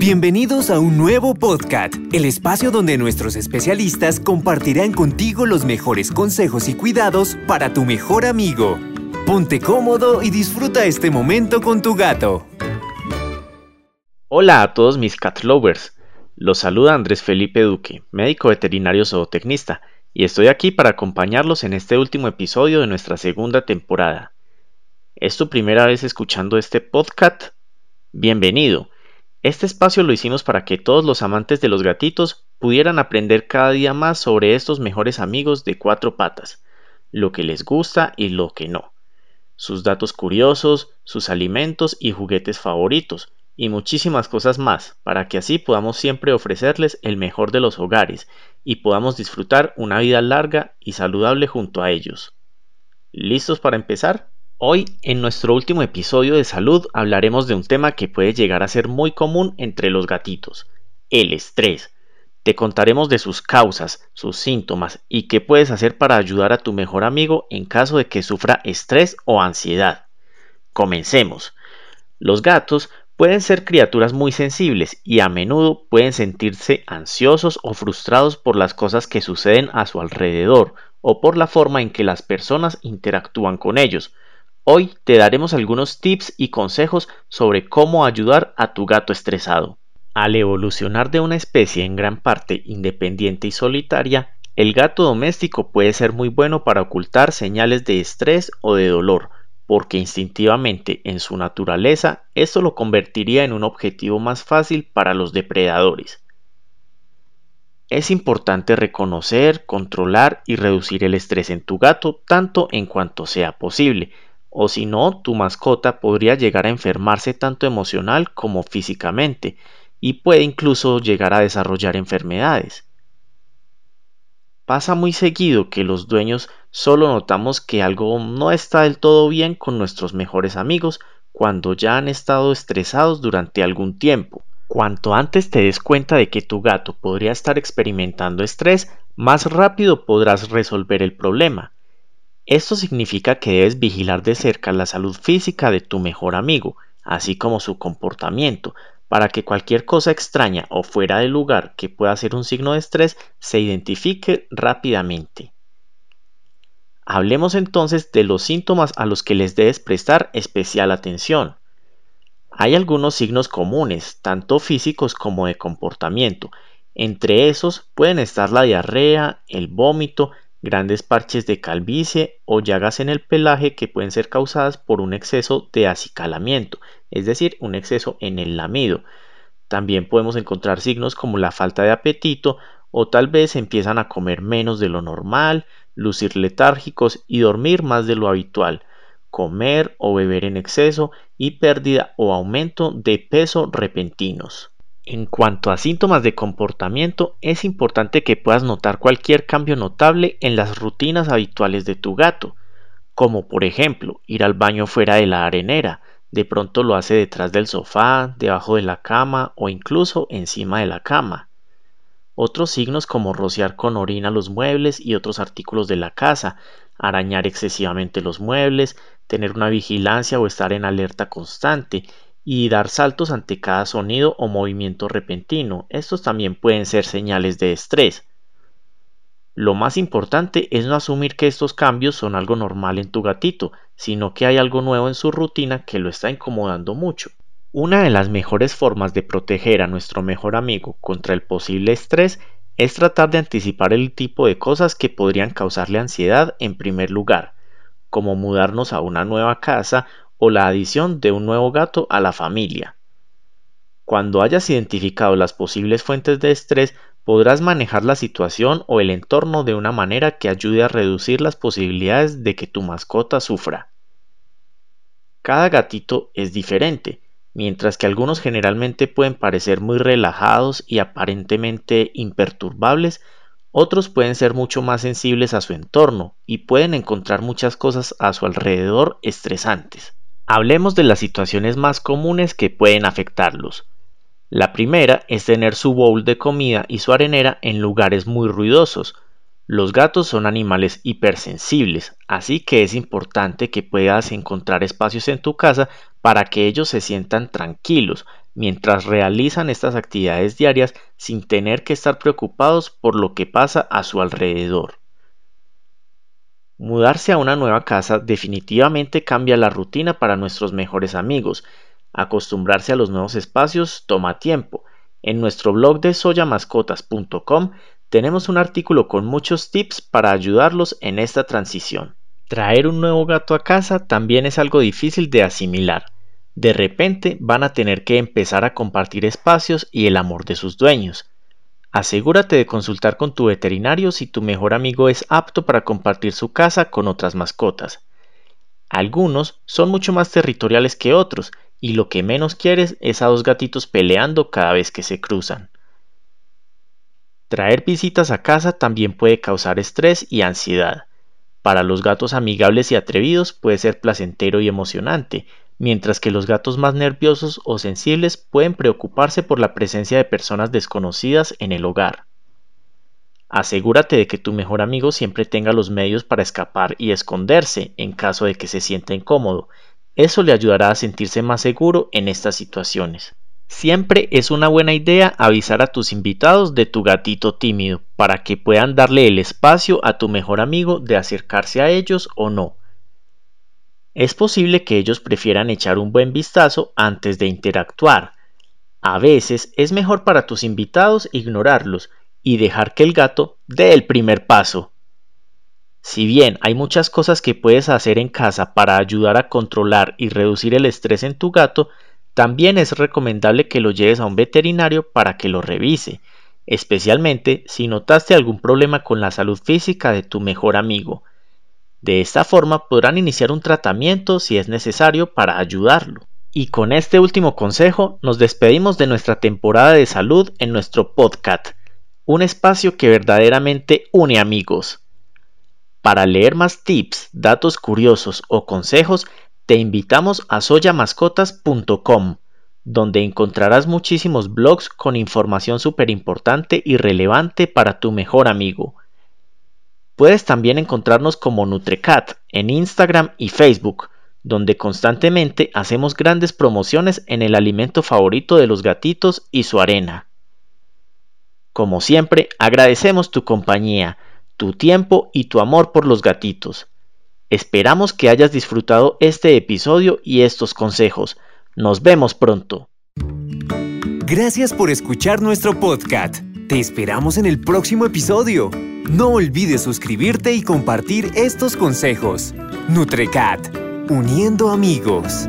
Bienvenidos a un nuevo podcast, el espacio donde nuestros especialistas compartirán contigo los mejores consejos y cuidados para tu mejor amigo. Ponte cómodo y disfruta este momento con tu gato. Hola a todos mis cat lovers. Los saluda Andrés Felipe Duque, médico veterinario zootecnista, y estoy aquí para acompañarlos en este último episodio de nuestra segunda temporada. ¿Es tu primera vez escuchando este podcast? Bienvenido. Este espacio lo hicimos para que todos los amantes de los gatitos pudieran aprender cada día más sobre estos mejores amigos de cuatro patas, lo que les gusta y lo que no, sus datos curiosos, sus alimentos y juguetes favoritos, y muchísimas cosas más, para que así podamos siempre ofrecerles el mejor de los hogares y podamos disfrutar una vida larga y saludable junto a ellos. ¿Listos para empezar? Hoy, en nuestro último episodio de salud, hablaremos de un tema que puede llegar a ser muy común entre los gatitos, el estrés. Te contaremos de sus causas, sus síntomas y qué puedes hacer para ayudar a tu mejor amigo en caso de que sufra estrés o ansiedad. Comencemos. Los gatos pueden ser criaturas muy sensibles y a menudo pueden sentirse ansiosos o frustrados por las cosas que suceden a su alrededor o por la forma en que las personas interactúan con ellos, Hoy te daremos algunos tips y consejos sobre cómo ayudar a tu gato estresado. Al evolucionar de una especie en gran parte independiente y solitaria, el gato doméstico puede ser muy bueno para ocultar señales de estrés o de dolor, porque instintivamente en su naturaleza esto lo convertiría en un objetivo más fácil para los depredadores. Es importante reconocer, controlar y reducir el estrés en tu gato tanto en cuanto sea posible, o si no, tu mascota podría llegar a enfermarse tanto emocional como físicamente y puede incluso llegar a desarrollar enfermedades. Pasa muy seguido que los dueños solo notamos que algo no está del todo bien con nuestros mejores amigos cuando ya han estado estresados durante algún tiempo. Cuanto antes te des cuenta de que tu gato podría estar experimentando estrés, más rápido podrás resolver el problema. Esto significa que debes vigilar de cerca la salud física de tu mejor amigo, así como su comportamiento, para que cualquier cosa extraña o fuera de lugar que pueda ser un signo de estrés se identifique rápidamente. Hablemos entonces de los síntomas a los que les debes prestar especial atención. Hay algunos signos comunes, tanto físicos como de comportamiento. Entre esos pueden estar la diarrea, el vómito, grandes parches de calvicie o llagas en el pelaje que pueden ser causadas por un exceso de acicalamiento, es decir, un exceso en el lamido. También podemos encontrar signos como la falta de apetito o tal vez empiezan a comer menos de lo normal, lucir letárgicos y dormir más de lo habitual, comer o beber en exceso y pérdida o aumento de peso repentinos. En cuanto a síntomas de comportamiento, es importante que puedas notar cualquier cambio notable en las rutinas habituales de tu gato, como por ejemplo ir al baño fuera de la arenera, de pronto lo hace detrás del sofá, debajo de la cama o incluso encima de la cama. Otros signos como rociar con orina los muebles y otros artículos de la casa, arañar excesivamente los muebles, tener una vigilancia o estar en alerta constante, y dar saltos ante cada sonido o movimiento repentino. Estos también pueden ser señales de estrés. Lo más importante es no asumir que estos cambios son algo normal en tu gatito, sino que hay algo nuevo en su rutina que lo está incomodando mucho. Una de las mejores formas de proteger a nuestro mejor amigo contra el posible estrés es tratar de anticipar el tipo de cosas que podrían causarle ansiedad en primer lugar, como mudarnos a una nueva casa o la adición de un nuevo gato a la familia. Cuando hayas identificado las posibles fuentes de estrés, podrás manejar la situación o el entorno de una manera que ayude a reducir las posibilidades de que tu mascota sufra. Cada gatito es diferente, mientras que algunos generalmente pueden parecer muy relajados y aparentemente imperturbables, otros pueden ser mucho más sensibles a su entorno y pueden encontrar muchas cosas a su alrededor estresantes. Hablemos de las situaciones más comunes que pueden afectarlos. La primera es tener su bowl de comida y su arenera en lugares muy ruidosos. Los gatos son animales hipersensibles, así que es importante que puedas encontrar espacios en tu casa para que ellos se sientan tranquilos mientras realizan estas actividades diarias sin tener que estar preocupados por lo que pasa a su alrededor. Mudarse a una nueva casa definitivamente cambia la rutina para nuestros mejores amigos. Acostumbrarse a los nuevos espacios toma tiempo. En nuestro blog de soyamascotas.com tenemos un artículo con muchos tips para ayudarlos en esta transición. Traer un nuevo gato a casa también es algo difícil de asimilar. De repente van a tener que empezar a compartir espacios y el amor de sus dueños. Asegúrate de consultar con tu veterinario si tu mejor amigo es apto para compartir su casa con otras mascotas. Algunos son mucho más territoriales que otros y lo que menos quieres es a dos gatitos peleando cada vez que se cruzan. Traer visitas a casa también puede causar estrés y ansiedad. Para los gatos amigables y atrevidos puede ser placentero y emocionante, mientras que los gatos más nerviosos o sensibles pueden preocuparse por la presencia de personas desconocidas en el hogar. Asegúrate de que tu mejor amigo siempre tenga los medios para escapar y esconderse en caso de que se sienta incómodo. Eso le ayudará a sentirse más seguro en estas situaciones. Siempre es una buena idea avisar a tus invitados de tu gatito tímido para que puedan darle el espacio a tu mejor amigo de acercarse a ellos o no. Es posible que ellos prefieran echar un buen vistazo antes de interactuar. A veces es mejor para tus invitados ignorarlos y dejar que el gato dé el primer paso. Si bien hay muchas cosas que puedes hacer en casa para ayudar a controlar y reducir el estrés en tu gato, también es recomendable que lo lleves a un veterinario para que lo revise, especialmente si notaste algún problema con la salud física de tu mejor amigo. De esta forma podrán iniciar un tratamiento si es necesario para ayudarlo. Y con este último consejo nos despedimos de nuestra temporada de salud en nuestro podcast, un espacio que verdaderamente une amigos. Para leer más tips, datos curiosos o consejos, te invitamos a soyamascotas.com, donde encontrarás muchísimos blogs con información súper importante y relevante para tu mejor amigo. Puedes también encontrarnos como Nutrecat en Instagram y Facebook, donde constantemente hacemos grandes promociones en el alimento favorito de los gatitos y su arena. Como siempre, agradecemos tu compañía, tu tiempo y tu amor por los gatitos. Esperamos que hayas disfrutado este episodio y estos consejos. Nos vemos pronto. Gracias por escuchar nuestro podcast. Te esperamos en el próximo episodio. No olvides suscribirte y compartir estos consejos. Nutrecat, uniendo amigos.